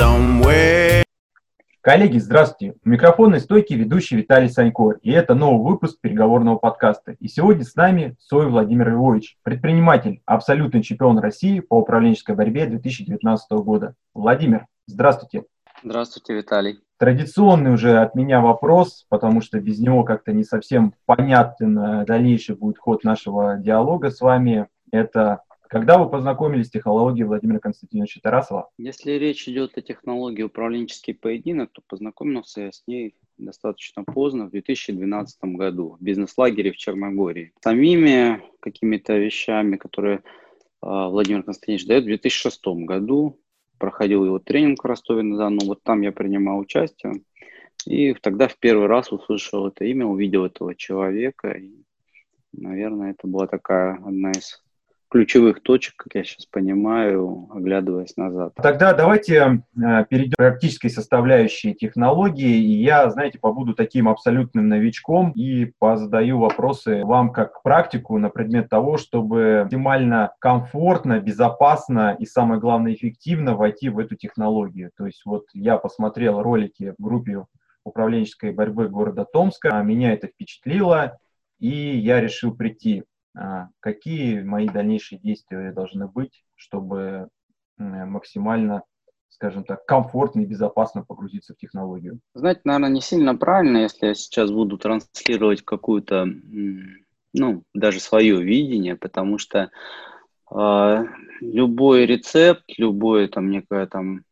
somewhere. Коллеги, здравствуйте. У микрофонной стойки ведущий Виталий Санько, и это новый выпуск переговорного подкаста. И сегодня с нами Сой Владимир Львович, предприниматель, абсолютный чемпион России по управленческой борьбе 2019 года. Владимир, здравствуйте. Здравствуйте, Виталий. Традиционный уже от меня вопрос, потому что без него как-то не совсем понятен э, дальнейший будет ход нашего диалога с вами. Это когда вы познакомились с технологией Владимира Константиновича Тарасова? Если речь идет о технологии управленческий поединок, то познакомился я с ней достаточно поздно, в 2012 году, в бизнес-лагере в Черногории. Самими какими-то вещами, которые э, Владимир Константинович дает, в 2006 году проходил его тренинг в Ростове-на-Дону, вот там я принимал участие. И тогда в первый раз услышал это имя, увидел этого человека. И, наверное, это была такая одна из ключевых точек, как я сейчас понимаю, оглядываясь назад. Тогда давайте э, перейдем к практической составляющей технологии. И я, знаете, побуду таким абсолютным новичком и позадаю вопросы вам как практику на предмет того, чтобы максимально комфортно, безопасно и, самое главное, эффективно войти в эту технологию. То есть вот я посмотрел ролики в группе управленческой борьбы города Томска, меня это впечатлило, и я решил прийти а, какие мои дальнейшие действия должны быть, чтобы максимально, скажем так, комфортно и безопасно погрузиться в технологию? Знаете, наверное, не сильно правильно, если я сейчас буду транслировать какую-то, ну, даже свое видение, потому что э, любой рецепт, любое там некое там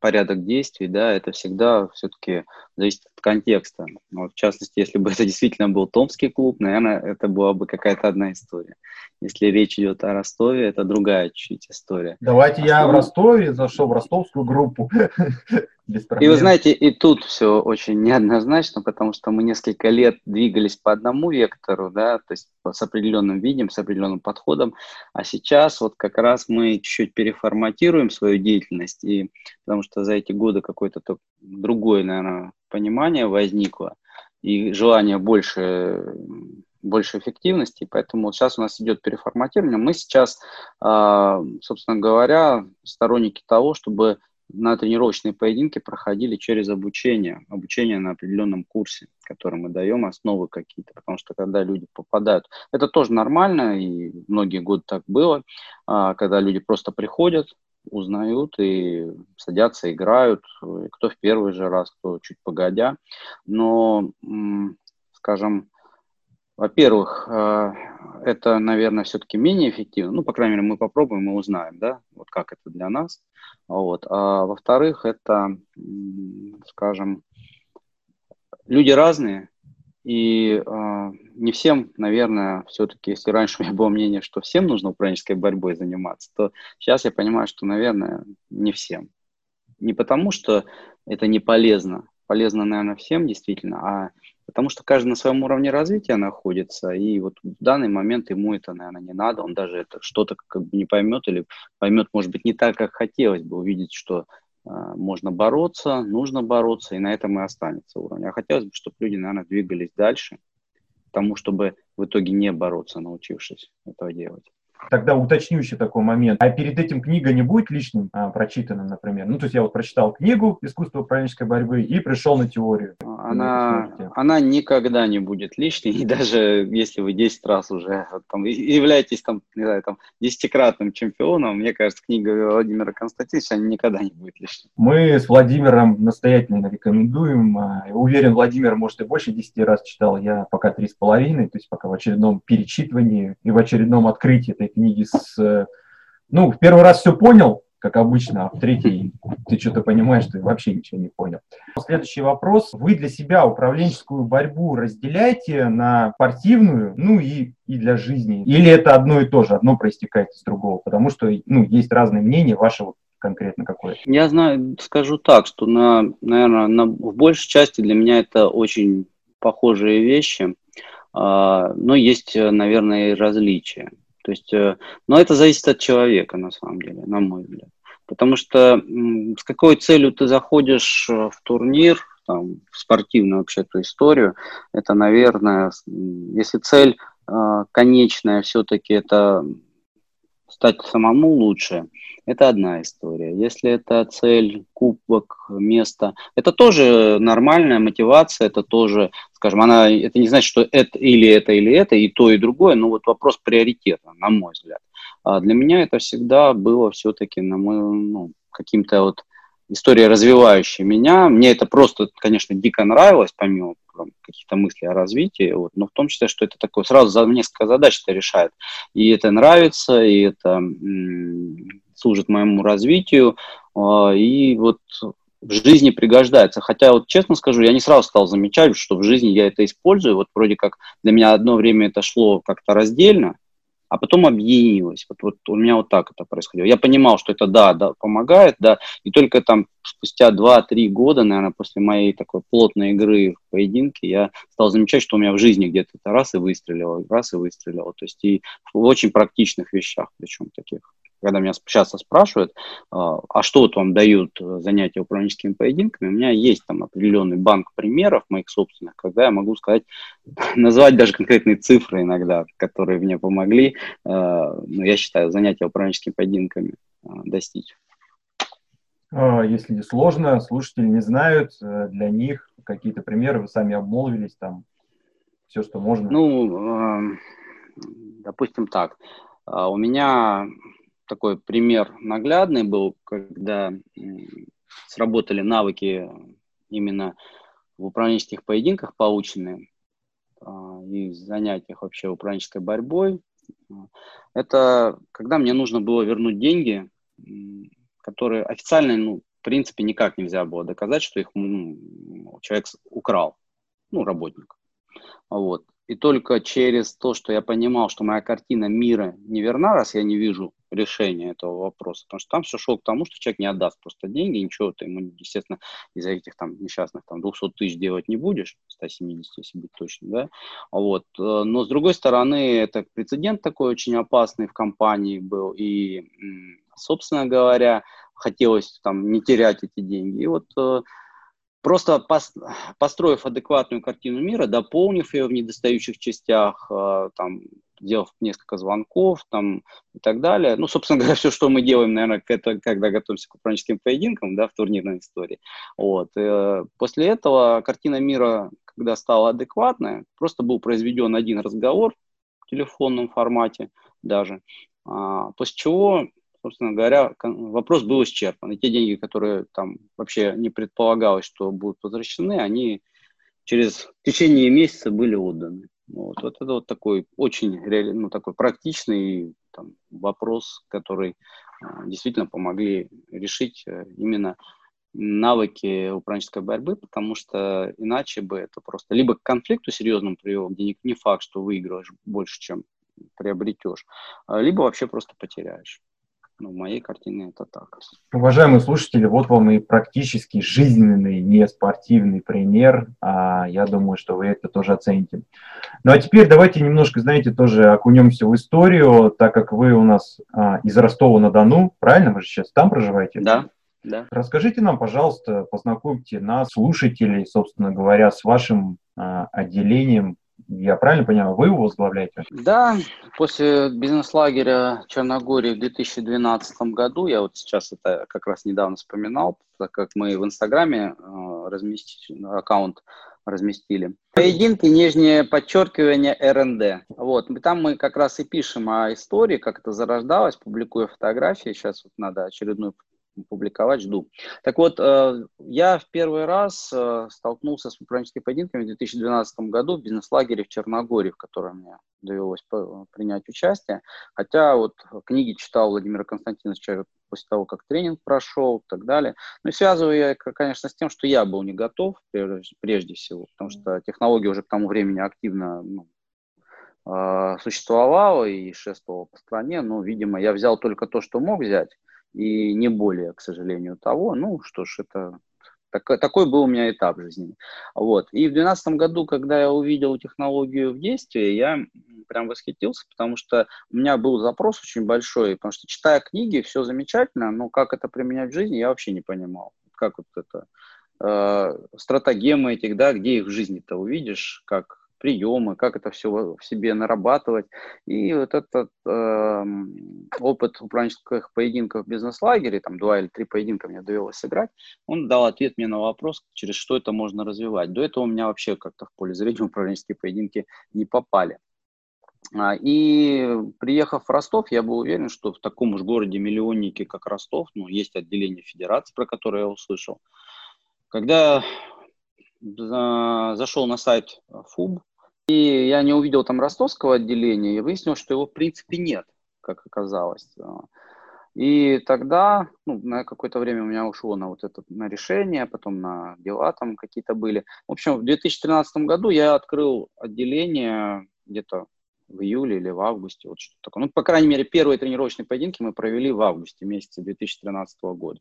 порядок действий, да, это всегда все-таки зависит от контекста. Но, в частности, если бы это действительно был Томский клуб, наверное, это была бы какая-то одна история. Если речь идет о Ростове, это другая чуть история. Давайте Основ... я в Ростове зашел в ростовскую группу. Без И вы знаете, и тут все очень неоднозначно, потому что мы несколько лет двигались по одному вектору, да, то есть с определенным видом, с определенным подходом, а сейчас вот как раз мы чуть-чуть переформатируем свою деятельность, и потому что за эти годы какое-то другое, наверное, понимание возникло, и желание больше больше эффективности, поэтому сейчас у нас идет переформатирование. Мы сейчас, а, собственно говоря, сторонники того, чтобы на тренировочные поединки проходили через обучение, обучение на определенном курсе, который мы даем, основы какие-то, потому что когда люди попадают, это тоже нормально, и многие годы так было, а, когда люди просто приходят, узнают и садятся, играют, кто в первый же раз, кто чуть погодя, но, скажем, во-первых, а, это, наверное, все-таки менее эффективно. Ну, по крайней мере, мы попробуем и узнаем, да, вот как это для нас. Вот. А во-вторых, это, скажем, люди разные, и э, не всем, наверное, все-таки, если раньше у меня было мнение, что всем нужно управленческой борьбой заниматься, то сейчас я понимаю, что, наверное, не всем. Не потому, что это не полезно, полезно, наверное, всем действительно, а потому что каждый на своем уровне развития находится, и вот в данный момент ему это, наверное, не надо, он даже это что-то как бы не поймет или поймет, может быть, не так, как хотелось бы увидеть, что э, можно бороться, нужно бороться, и на этом и останется уровень. А хотелось бы, чтобы люди, наверное, двигались дальше, тому, чтобы в итоге не бороться, научившись этого делать. Тогда уточню еще такой момент. А перед этим книга не будет лишним а, прочитанным, например? Ну, то есть я вот прочитал книгу «Искусство управленческой борьбы» и пришел на теорию. Она, она никогда не будет лишней, и даже если вы 10 раз уже там, являетесь там, не знаю, там, десятикратным чемпионом, мне кажется, книга Владимира Константиновича никогда не будет лишней. Мы с Владимиром настоятельно рекомендуем. А, уверен, Владимир, может, и больше 10 раз читал, я пока три с половиной, то есть пока в очередном перечитывании и в очередном открытии этой книги с... Э, ну, в первый раз все понял, как обычно, а в третий ты что-то понимаешь, ты вообще ничего не понял. Следующий вопрос. Вы для себя управленческую борьбу разделяете на спортивную, ну и, и для жизни? Или это одно и то же, одно проистекает из другого? Потому что, ну, есть разные мнения, вашего конкретно какое? Я знаю, скажу так, что, на, наверное, на, в большей части для меня это очень похожие вещи, а, но есть, наверное, и различия. То есть, э, но это зависит от человека, на самом деле, на мой взгляд. Потому что с какой целью ты заходишь э, в турнир, там, в спортивную вообще эту историю, это, наверное, если цель э, конечная все-таки это стать самому лучше, это одна история. Если это цель, кубок, место, это тоже нормальная мотивация, это тоже, скажем, она, это не значит, что это или это, или это, и то, и другое, но вот вопрос приоритета, на мой взгляд. А для меня это всегда было все-таки, на мой, ну, каким-то вот история развивающая меня. Мне это просто, конечно, дико нравилось, помимо каких-то мыслей о развитии, вот, но в том числе, что это такое, сразу за несколько задач это решает. И это нравится, и это служит моему развитию, э, и вот в жизни пригождается. Хотя вот честно скажу, я не сразу стал замечать, что в жизни я это использую. Вот вроде как для меня одно время это шло как-то раздельно, а потом объединилось. Вот, вот у меня вот так это происходило. Я понимал, что это да, да, помогает, да, и только там спустя 2-3 года, наверное, после моей такой плотной игры в поединке, я стал замечать, что у меня в жизни где-то раз и выстрелило, раз и выстрелило. То есть и в очень практичных вещах, причем таких когда меня часто спрашивают, а, а что вот вам дают занятия управленческими поединками, у меня есть там определенный банк примеров моих собственных, когда я могу сказать, назвать даже конкретные цифры иногда, которые мне помогли, а, ну, я считаю, занятия управленческими поединками а, достичь. Если не сложно, слушатели не знают, э, для них какие-то примеры, вы сами обмолвились, там все, что можно. Ну, допустим так, у меня такой пример наглядный был, когда сработали навыки именно в управленческих поединках полученные а, и занятиях вообще управленческой борьбой. Это когда мне нужно было вернуть деньги, которые официально, ну, в принципе, никак нельзя было доказать, что их ну, человек украл, ну, работник. Вот. И только через то, что я понимал, что моя картина мира неверна, раз я не вижу решения этого вопроса. Потому что там все шло к тому, что человек не отдаст просто деньги, ничего ты ему, естественно, из-за этих там несчастных там 200 тысяч делать не будешь, 170, если быть точным, да. Вот. Э, но с другой стороны, это прецедент такой очень опасный в компании был. И, собственно говоря, хотелось там не терять эти деньги. И вот э, просто построив адекватную картину мира, дополнив ее в недостающих частях, э, там, сделав несколько звонков там, и так далее. Ну, собственно говоря, все, что мы делаем, наверное, это, когда готовимся к управленческим поединкам, да, в турнирной истории. Вот. И э, после этого картина мира, когда стала адекватная, просто был произведен один разговор в телефонном формате даже, а, после чего собственно говоря, вопрос был исчерпан. И те деньги, которые там вообще не предполагалось, что будут возвращены, они через течение месяца были отданы. Вот, вот это вот такой очень ну, такой практичный там, вопрос, который э, действительно помогли решить э, именно навыки управленческой борьбы, потому что иначе бы это просто либо к конфликту серьезному привело, где не, не факт, что выигрываешь больше, чем приобретешь, а либо вообще просто потеряешь. Ну, в моей картине это так. Уважаемые слушатели, вот вам и практически жизненный, не спортивный пример. А я думаю, что вы это тоже оцените. Ну а теперь давайте немножко, знаете, тоже окунемся в историю, так как вы у нас а, из Ростова-на-Дону, правильно? Вы же сейчас там проживаете? Да. Да. Расскажите нам, пожалуйста, познакомьте нас, слушателей, собственно говоря, с вашим а, отделением я правильно понимаю, вы его возглавляете? Да, после бизнес-лагеря Черногории в 2012 году, я вот сейчас это как раз недавно вспоминал, так как мы в Инстаграме э, разместили, аккаунт разместили. Поединки, нижнее подчеркивание РНД. Вот, там мы как раз и пишем о истории, как это зарождалось, публикуя фотографии. Сейчас вот надо очередную публиковать, жду. Так вот, э, я в первый раз э, столкнулся с управленческими поединками в 2012 году в бизнес-лагере в Черногории, в котором мне довелось принять участие. Хотя вот книги читал Владимира Константиновича после того, как тренинг прошел и так далее. Но и связываю я, конечно, с тем, что я был не готов прежде всего, потому что технология уже к тому времени активно ну, э, существовала и шествовала по стране, но, видимо, я взял только то, что мог взять, и не более, к сожалению, того. Ну, что ж, это так, такой был у меня этап жизни. Вот. И в 2012 году, когда я увидел технологию в действии, я прям восхитился, потому что у меня был запрос очень большой, потому что читая книги, все замечательно, но как это применять в жизни, я вообще не понимал. Как вот это э, стратегемы этих, да, где их в жизни-то увидишь, как приемы, как это все в себе нарабатывать. И вот этот э, опыт управленческих поединков в бизнес-лагере, там два или три поединка мне довелось сыграть, он дал ответ мне на вопрос, через что это можно развивать. До этого у меня вообще как-то в поле зрения управленческие поединки не попали. А, и приехав в Ростов, я был уверен, что в таком уж городе-миллионнике, как Ростов, ну, есть отделение федерации, про которое я услышал. Когда зашел на сайт ФУБ, и я не увидел там ростовского отделения, я выяснил, что его в принципе нет, как оказалось. И тогда, ну, на какое-то время у меня ушло на вот это, на решение, потом на дела там какие-то были. В общем, в 2013 году я открыл отделение где-то в июле или в августе, вот что такое. Ну, по крайней мере, первые тренировочные поединки мы провели в августе месяце 2013 года.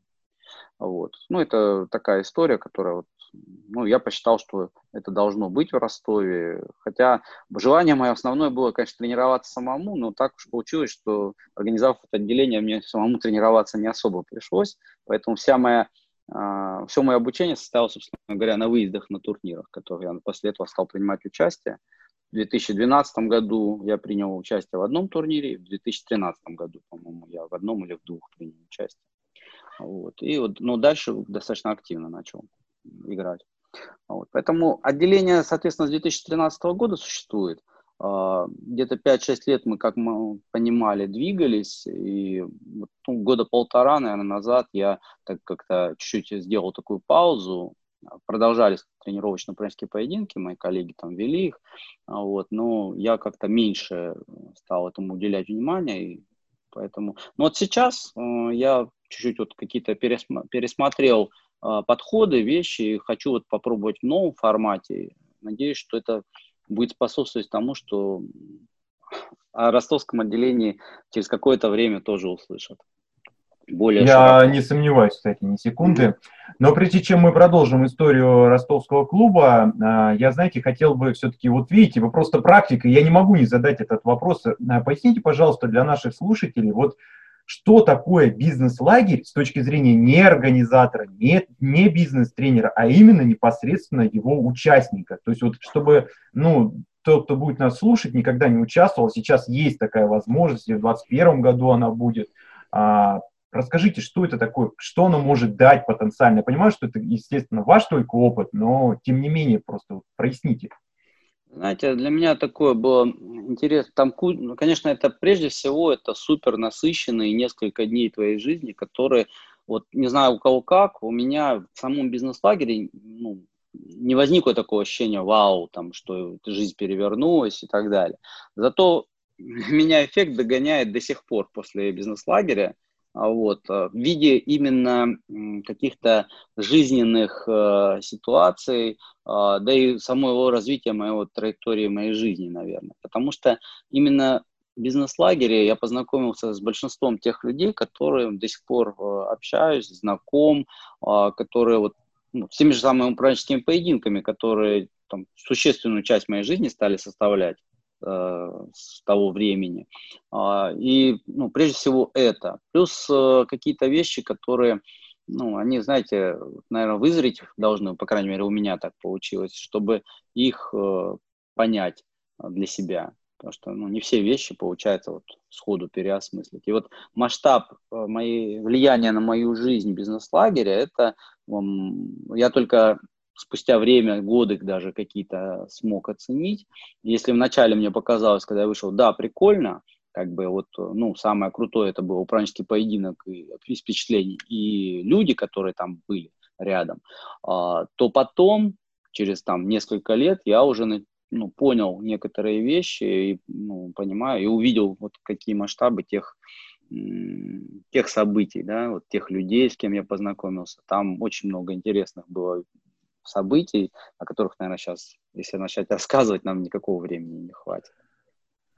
Вот. Ну, это такая история, которая вот, ну, я посчитал, что это должно быть в Ростове. Хотя желание мое основное было, конечно, тренироваться самому, но так уж получилось, что организовав это отделение, мне самому тренироваться не особо пришлось. Поэтому вся моя Uh, все мое обучение состоялось, собственно говоря, на выездах на турнирах, в которых я после этого стал принимать участие. В 2012 году я принял участие в одном турнире, в 2013 году, по-моему, я в одном или в двух принял участие. Вот. И вот, но дальше достаточно активно начал играть. Вот. Поэтому отделение, соответственно, с 2013 года существует. А, где-то 5-6 лет мы, как мы понимали, двигались, и ну, года полтора, наверное, назад я так как-то чуть-чуть сделал такую паузу, продолжались тренировочно-украинские поединки, мои коллеги там вели их, а, вот, но я как-то меньше стал этому уделять внимание, и поэтому... Но вот сейчас э, я чуть-чуть вот какие-то пересмотрел подходы, вещи, хочу вот попробовать в новом формате. Надеюсь, что это будет способствовать тому, что о ростовском отделении через какое-то время тоже услышат более Я широко. не сомневаюсь, кстати, ни секунды. Но прежде чем мы продолжим историю ростовского клуба, а, я, знаете, хотел бы все-таки, вот видите, вы просто практика, я не могу не задать этот вопрос. А, поясните, пожалуйста, для наших слушателей, вот что такое бизнес-лагерь с точки зрения не организатора, не, не бизнес-тренера, а именно непосредственно его участника. То есть вот чтобы, ну, тот, кто будет нас слушать, никогда не участвовал, сейчас есть такая возможность, и в 2021 году она будет, а, Расскажите, что это такое, что оно может дать потенциально. Я понимаю, что это, естественно, ваш только опыт, но тем не менее просто проясните. Знаете, для меня такое было интересно. Там, ну, конечно, это прежде всего это супер насыщенные несколько дней твоей жизни, которые, вот не знаю у кого как, у меня в самом бизнес-лагере ну, не возникло такого ощущения, вау, там, что жизнь перевернулась и так далее. Зато меня эффект догоняет до сих пор после бизнес-лагеря. А вот, э, в виде именно каких-то жизненных э, ситуаций, э, да и самого развития моего траектории моей жизни, наверное. Потому что именно в бизнес-лагере я познакомился с большинством тех людей, которые до сих пор э, общаюсь, знаком, э, которые вот ну, с теми же самыми управленческими поединками, которые там, существенную часть моей жизни стали составлять. Э, с того времени. А, и, ну, прежде всего, это. Плюс э, какие-то вещи, которые, ну, они, знаете, наверное, вызреть должны, по крайней мере, у меня так получилось, чтобы их э, понять для себя. Потому что ну, не все вещи получается вот сходу переосмыслить. И вот масштаб моей, влияния на мою жизнь бизнес-лагеря, это я только спустя время, годы даже какие-то смог оценить. Если вначале мне показалось, когда я вышел, да, прикольно, как бы вот, ну, самое крутое это был управленческий поединок и, и впечатлений, и люди, которые там были рядом, а, то потом, через там несколько лет, я уже ну, понял некоторые вещи и ну, понимаю, и увидел вот какие масштабы тех, тех событий, да, вот тех людей, с кем я познакомился. Там очень много интересных было событий, о которых, наверное, сейчас, если начать рассказывать, нам никакого времени не хватит.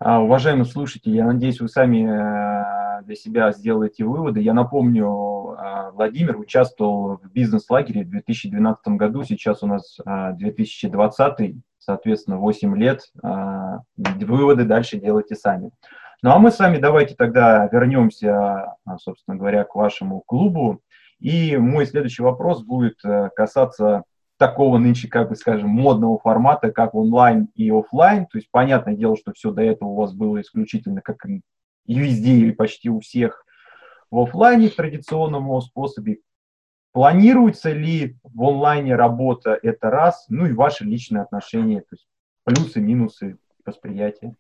А, уважаемые слушатели, я надеюсь, вы сами э, для себя сделаете выводы. Я напомню, э, Владимир участвовал в бизнес-лагере в 2012 году, сейчас у нас 2020, э, соответственно, 8 лет. Выводы дальше делайте сами. Ну а мы с вами давайте тогда вернемся, собственно говоря, к вашему клубу. И мой следующий вопрос будет касаться такого нынче, как бы скажем, модного формата, как онлайн и офлайн. То есть, понятное дело, что все до этого у вас было исключительно, как и везде или почти у всех, в офлайне в традиционном способе. Планируется ли в онлайне работа, это раз, ну и ваши личные отношения, то есть плюсы, минусы восприятия.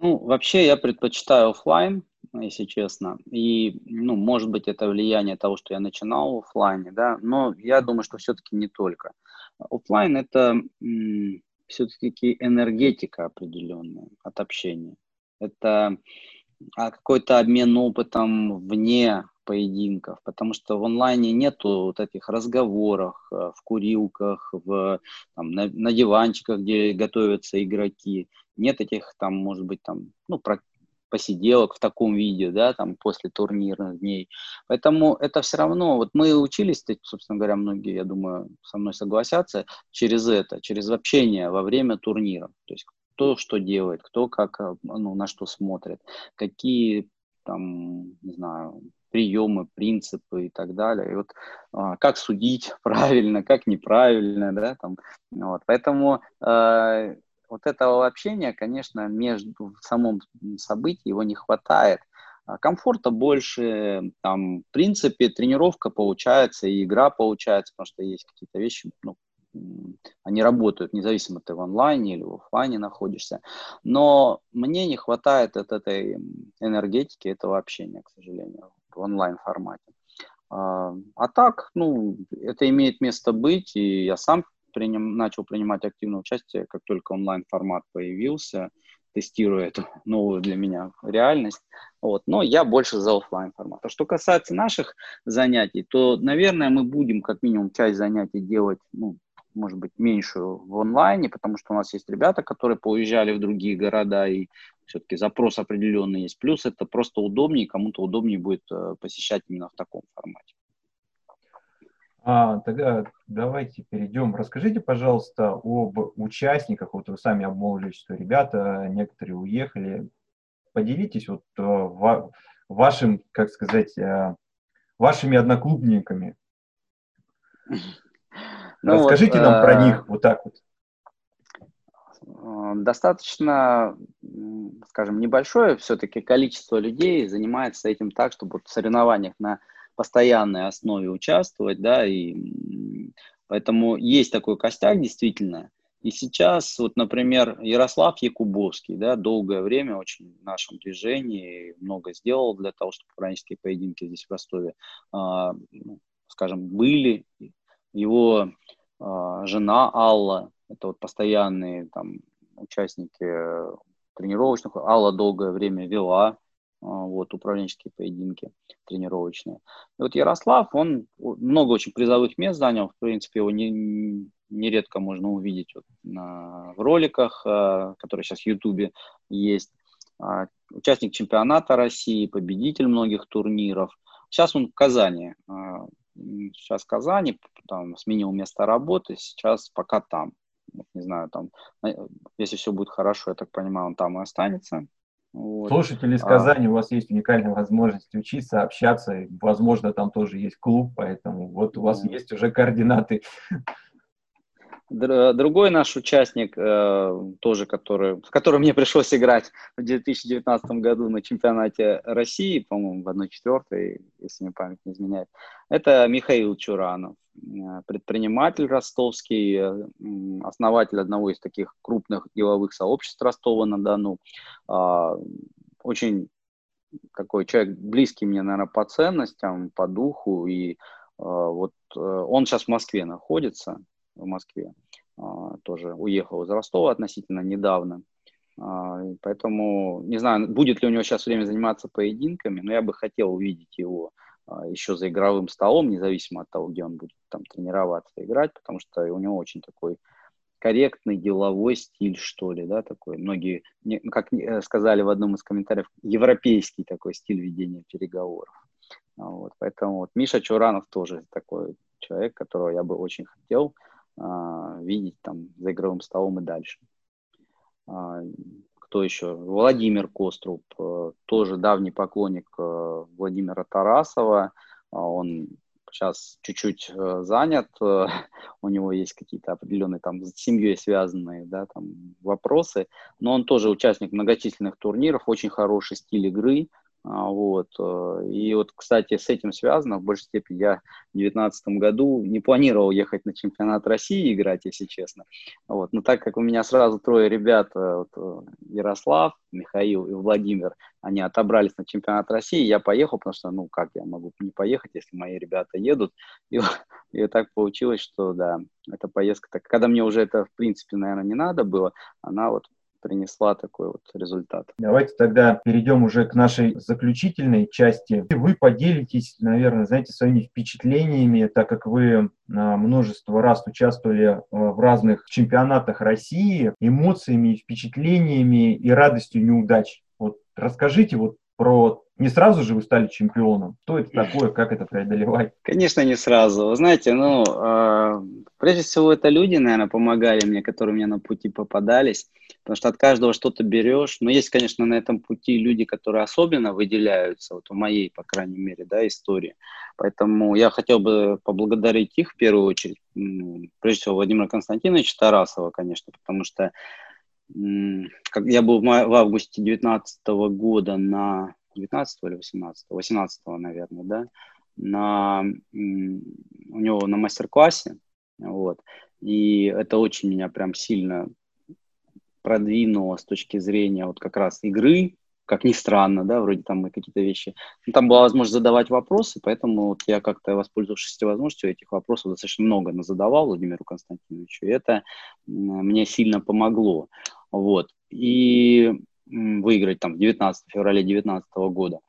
Ну, вообще я предпочитаю офлайн, если честно. И, ну, может быть, это влияние того, что я начинал в офлайне, да, но я думаю, что все-таки не только. Офлайн это все-таки энергетика определенная от общения. Это а, какой-то обмен опытом вне поединков, потому что в онлайне нету вот этих разговоров э, в курилках, в, там, на, на диванчиках, где готовятся игроки. Нет этих там, может быть, там, ну, про, посиделок в таком виде, да, там после турнирных дней. Поэтому это все равно, вот мы учились, собственно говоря, многие, я думаю, со мной согласятся, через это, через общение во время турнира. То есть кто что делает, кто как, э, ну, на что смотрит, какие там, не знаю, приемы, принципы и так далее. И вот а, как судить правильно, как неправильно, да, там, вот. Поэтому э, вот этого общения, конечно, между в самом событии его не хватает. А комфорта больше, там, в принципе, тренировка получается, и игра получается, потому что есть какие-то вещи, ну, они работают, независимо ты в онлайне или в офлайне находишься. Но мне не хватает от этой энергетики, этого общения, к сожалению в онлайн-формате. А, а так, ну, это имеет место быть, и я сам приним, начал принимать активное участие, как только онлайн-формат появился, тестируя эту новую для меня реальность. Вот. Но я больше за офлайн формат. А что касается наших занятий, то, наверное, мы будем как минимум часть занятий делать ну, может быть, меньшую в онлайне, потому что у нас есть ребята, которые поуезжали в другие города, и все-таки запрос определенный есть. Плюс это просто удобнее, кому-то удобнее будет э, посещать именно в таком формате. А, тогда давайте перейдем. Расскажите, пожалуйста, об участниках. Вот вы сами обмолвились, что ребята, некоторые уехали. Поделитесь вот э, вашим, как сказать, э, вашими одноклубниками. Ну, Расскажите вот, нам про э, них вот так вот. Э, достаточно, скажем, небольшое все-таки количество людей занимается этим так, чтобы в соревнованиях на постоянной основе участвовать, да, и поэтому есть такой костяк действительно. И сейчас, вот, например, Ярослав Якубовский, да, долгое время очень в нашем движении много сделал для того, чтобы украинские поединки здесь в Ростове, а, ну, скажем, были, его э, жена Алла, это вот постоянные там участники тренировочных. Алла долгое время вела э, вот управленческие поединки тренировочные. И вот Ярослав, он много очень призовых мест занял, в принципе, его не, нередко можно увидеть вот на, в роликах, э, которые сейчас в Ютубе есть. Э, участник чемпионата России, победитель многих турниров. Сейчас он в Казани сейчас в Казани, там сменил место работы, сейчас пока там. Вот, не знаю, там, если все будет хорошо, я так понимаю, он там и останется. Вот. Слушатели из. Казани, а, у вас есть уникальная возможность учиться, общаться, возможно, там тоже есть клуб, поэтому вот у вас есть уже координаты Другой наш участник, э, тоже который, с которым мне пришлось играть в 2019 году на чемпионате России, по-моему, в 1-4, если мне память не изменяет, это Михаил Чуранов, э, предприниматель ростовский, э, основатель одного из таких крупных деловых сообществ Ростова-на-Дону. Э, очень такой человек близкий мне, наверное, по ценностям, по духу. И э, вот э, он сейчас в Москве находится, в Москве. А, тоже уехал из Ростова относительно недавно. А, поэтому не знаю, будет ли у него сейчас время заниматься поединками, но я бы хотел увидеть его а, еще за игровым столом, независимо от того, где он будет там тренироваться, играть, потому что у него очень такой корректный деловой стиль, что ли, да, такой. Многие, как э, сказали в одном из комментариев, европейский такой стиль ведения переговоров. Вот, поэтому вот Миша Чуранов тоже такой человек, которого я бы очень хотел видеть там за игровым столом и дальше. А, кто еще? Владимир Коструб, э, тоже давний поклонник э, Владимира Тарасова. А, он сейчас чуть-чуть э, занят, у него есть какие-то определенные там с семьей связанные, да, там вопросы, но он тоже участник многочисленных турниров, очень хороший стиль игры, а, вот. Э, и вот, кстати, с этим связано, в большей степени я в 2019 году не планировал ехать на чемпионат России играть, если честно. Вот. Но так как у меня сразу трое ребят, э, вот, э, Ярослав, Михаил и Владимир, они отобрались на чемпионат России, я поехал, потому что, ну, как я могу не поехать, если мои ребята едут. И, и так получилось, что, да, эта поездка, так, когда мне уже это, в принципе, наверное, не надо было, она вот принесла такой вот результат. Давайте тогда перейдем уже к нашей заключительной части. Вы поделитесь, наверное, знаете, своими впечатлениями, так как вы а, множество раз участвовали а, в разных чемпионатах России, эмоциями, впечатлениями и радостью неудач. Вот расскажите вот про не сразу же вы стали чемпионом. Что это такое, как это преодолевать? Конечно, не сразу. Вы знаете, ну, э, прежде всего, это люди, наверное, помогали мне, которые мне на пути попадались, потому что от каждого что-то берешь. Но есть, конечно, на этом пути люди, которые особенно выделяются, вот в моей, по крайней мере, да, истории. Поэтому я хотел бы поблагодарить их в первую очередь. Прежде всего, Владимира Константиновича Тарасова, конечно, потому что как я был в августе 2019 года на 19 или 18, 18, наверное, да, на, у него на мастер-классе, вот, и это очень меня прям сильно продвинуло с точки зрения вот как раз игры, как ни странно, да, вроде там мы какие-то вещи. Ну, там была возможность задавать вопросы, поэтому вот я как-то, воспользовавшись возможностью, этих вопросов достаточно много задавал Владимиру Константиновичу, и это мне сильно помогло. Вот. И выиграть там 19 февраля 2019 года.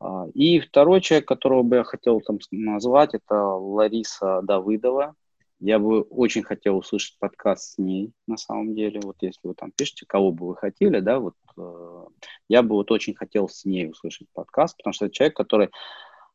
А, и второй человек, которого бы я хотел там назвать, это Лариса Давыдова. Я бы очень хотел услышать подкаст с ней, на самом деле. Вот если вы там пишете, кого бы вы хотели, да, вот э, я бы вот очень хотел с ней услышать подкаст, потому что это человек, который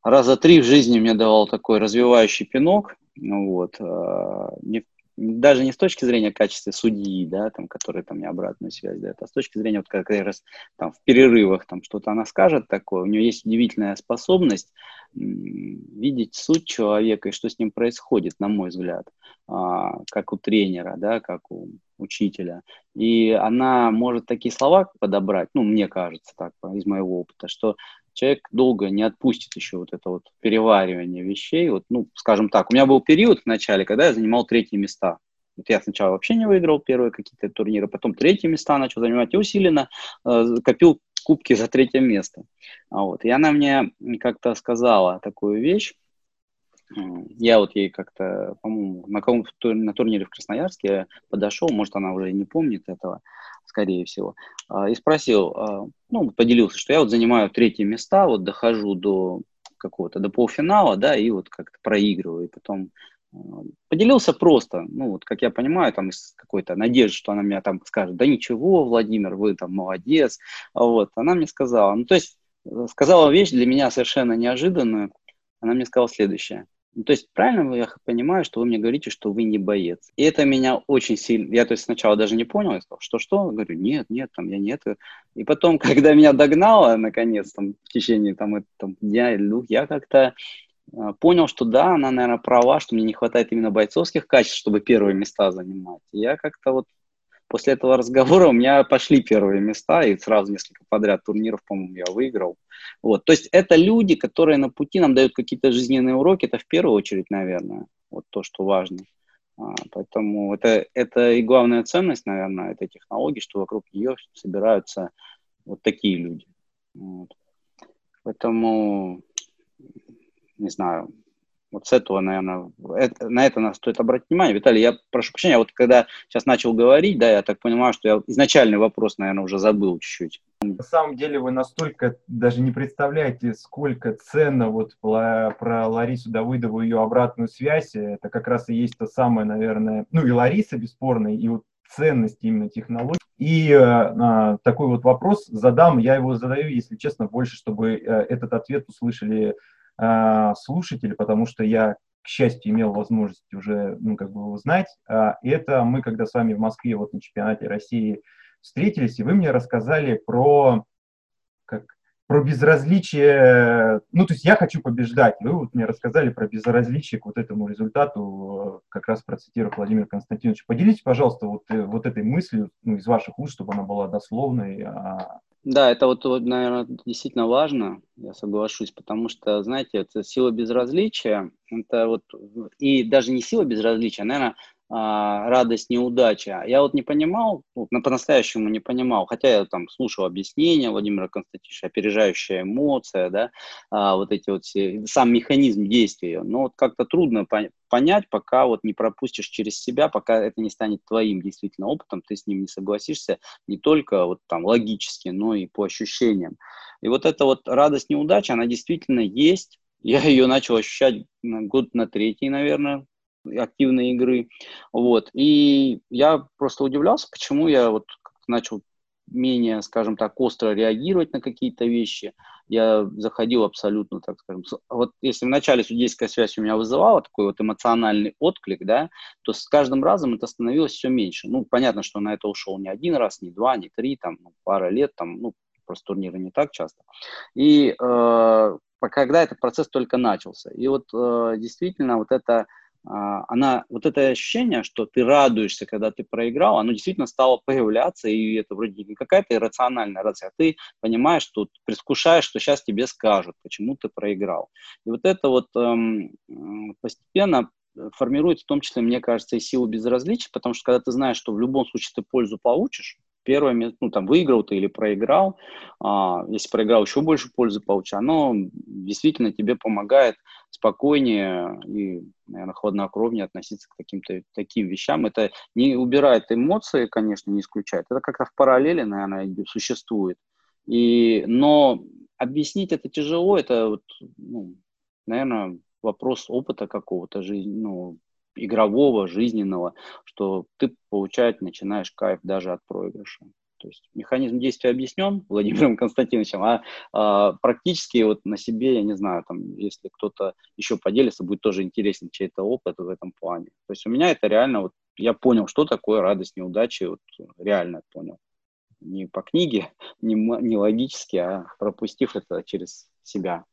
раза три в жизни мне давал такой развивающий пинок, ну вот, э, не даже не с точки зрения качества судьи, да, там, который там мне обратную связь дает, а с точки зрения, вот как раз там в перерывах там что-то она скажет такое, у нее есть удивительная способность видеть суть человека и что с ним происходит, на мой взгляд, а, как у тренера, да, как у учителя. И она может такие слова подобрать, ну, мне кажется так, из моего опыта, что человек долго не отпустит еще вот это вот переваривание вещей. Вот, ну, скажем так, у меня был период в начале, когда я занимал третьи места. Вот я сначала вообще не выиграл первые какие-то турниры, потом третье места начал занимать и усиленно э, копил кубки за третье место. А вот. И она мне как-то сказала такую вещь, я вот ей как-то, по-моему, на каком-то на турнире в Красноярске подошел, может, она уже не помнит этого, скорее всего, а, и спросил, а, ну, поделился, что я вот занимаю третье места, вот дохожу до какого-то, до полуфинала, да, и вот как-то проигрываю, и потом а, поделился просто, ну, вот, как я понимаю, там, из какой-то надежды, что она меня там скажет, да ничего, Владимир, вы там молодец, вот, она мне сказала, ну, то есть, э, сказала вещь для меня совершенно неожиданную, она мне сказала следующее, то есть правильно я понимаю, что вы мне говорите, что вы не боец. И это меня очень сильно... Я то есть сначала даже не понял, я сказал, что-что? Говорю, нет, нет, там я нет. И потом, когда меня догнало, наконец, там, в течение там, там, дня я как-то а, понял, что да, она, наверное, права, что мне не хватает именно бойцовских качеств, чтобы первые места занимать. Я как-то вот после этого разговора у меня пошли первые места, и сразу несколько подряд турниров, по-моему, я выиграл. Вот. То есть это люди, которые на пути нам дают какие-то жизненные уроки, это в первую очередь, наверное, вот то, что важно. А, поэтому это, это и главная ценность, наверное, этой технологии, что вокруг нее собираются вот такие люди. Вот. Поэтому, не знаю, вот с этого, наверное, это, на это нас стоит обратить внимание. Виталий, я прошу прощения, вот когда сейчас начал говорить, да, я так понимаю, что я изначальный вопрос, наверное, уже забыл чуть-чуть. На самом деле вы настолько даже не представляете, сколько ценно вот про Ларису Давыдову ее обратную связь. Это как раз и есть то самое, наверное, ну и Лариса бесспорно, и вот ценность именно технологий. И э, такой вот вопрос задам, я его задаю, если честно, больше, чтобы э, этот ответ услышали слушатели, потому что я, к счастью, имел возможность уже, ну, как бы узнать. Э, это мы, когда с вами в Москве вот на чемпионате России встретились, и вы мне рассказали про про безразличие, ну, то есть я хочу побеждать. Вы вот мне рассказали про безразличие к вот этому результату, э, как раз процитировав Владимира Константиновича. Поделитесь, пожалуйста, вот, э, вот этой мыслью ну, из ваших уст, чтобы она была дословной. А... Да, это вот, вот, наверное, действительно важно, я соглашусь, потому что, знаете, это сила безразличия, это вот, и даже не сила безразличия, а, наверное, радость неудачи. Я вот не понимал, ну, по-настоящему не понимал, хотя я там слушал объяснения Владимира Константиновича, опережающая эмоция, да, а, вот эти вот все, сам механизм действия, но вот как-то трудно понять, пока вот не пропустишь через себя, пока это не станет твоим действительно опытом, ты с ним не согласишься не только вот там логически, но и по ощущениям. И вот эта вот радость неудачи, она действительно есть, я ее начал ощущать год на третий, наверное, активной игры. Вот. И я просто удивлялся, почему я вот начал менее, скажем так, остро реагировать на какие-то вещи. Я заходил абсолютно, так скажем, вот если вначале судейская связь у меня вызывала такой вот эмоциональный отклик, да, то с каждым разом это становилось все меньше. Ну, понятно, что на это ушел не один раз, не два, не три, там, ну, пара лет, там, ну, просто турниры не так часто. И э, когда этот процесс только начался. И вот э, действительно вот это она, вот это ощущение, что ты радуешься, когда ты проиграл, оно действительно стало появляться, и это вроде не какая-то иррациональная радость, а ты понимаешь, что предвкушаешь, что сейчас тебе скажут, почему ты проиграл. И вот это вот эм, постепенно формирует в том числе, мне кажется, и силу безразличия, потому что когда ты знаешь, что в любом случае ты пользу получишь, первое ну, там, выиграл ты или проиграл, а, если проиграл, еще больше пользы получишь, оно действительно тебе помогает спокойнее и, наверное, хладнокровнее относиться к каким-то таким вещам. Это не убирает эмоции, конечно, не исключает. Это как-то в параллели, наверное, существует. И, но объяснить это тяжело, это, вот, ну, наверное, вопрос опыта какого-то жизни, ну, игрового, жизненного, что ты получать начинаешь кайф даже от проигрыша. То есть механизм действия объяснен Владимиром Константиновичем, а, а практически вот на себе, я не знаю, там, если кто-то еще поделится, будет тоже интересен чей-то опыт в этом плане. То есть у меня это реально, вот я понял, что такое радость неудачи, вот реально понял. Не по книге, не, не логически, а пропустив это через себя.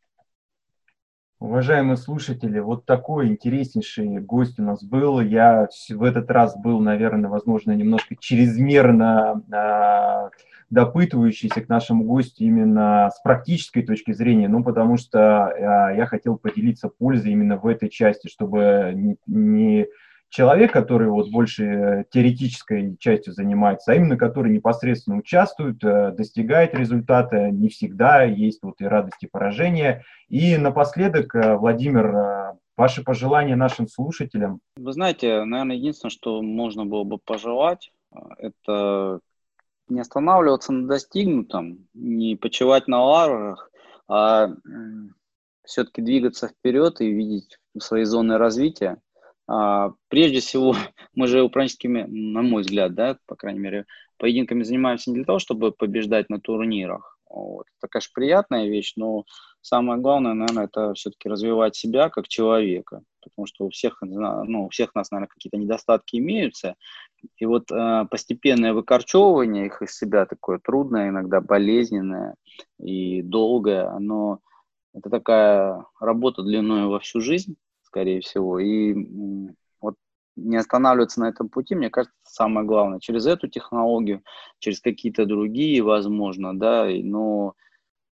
Уважаемые слушатели, вот такой интереснейший гость у нас был. Я в этот раз был, наверное, возможно, немножко чрезмерно э, допытывающийся к нашему гостю именно с практической точки зрения, ну, потому что э, я хотел поделиться пользой именно в этой части, чтобы не, не человек, который вот больше э, теоретической частью занимается, а именно который непосредственно участвует, э, достигает результата, не всегда есть вот и радости поражения. И напоследок, э, Владимир, ваши пожелания нашим слушателям? Вы знаете, наверное, единственное, что можно было бы пожелать, это не останавливаться на достигнутом, не почивать на лаврах, а все-таки двигаться вперед и видеть свои зоны развития. А, прежде всего, мы же управленческими, на мой взгляд, да, по крайней мере, поединками занимаемся не для того, чтобы побеждать на турнирах. Вот. Это, конечно, приятная вещь, но самое главное, наверное, это все-таки развивать себя как человека, потому что у всех, ну, у всех нас, наверное, какие-то недостатки имеются, и вот э, постепенное выкорчевывание их из себя такое трудное, иногда болезненное и долгое, оно это такая работа длиной во всю жизнь, скорее всего. И вот не останавливаться на этом пути, мне кажется, самое главное. Через эту технологию, через какие-то другие, возможно, да, но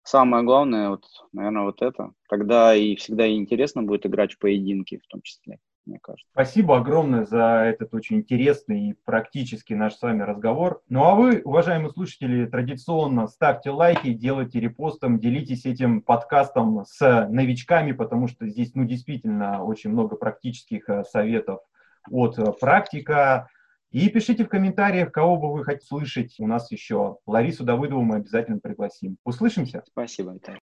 самое главное, вот, наверное, вот это. Тогда и всегда интересно будет играть в поединки в том числе мне кажется. Спасибо огромное за этот очень интересный и практический наш с вами разговор. Ну а вы, уважаемые слушатели, традиционно ставьте лайки, делайте репостом, делитесь этим подкастом с новичками, потому что здесь, ну, действительно, очень много практических э, советов от э, практика. И пишите в комментариях, кого бы вы хотите слышать. У нас еще Ларису Давыдову мы обязательно пригласим. Услышимся. Спасибо, Виталий.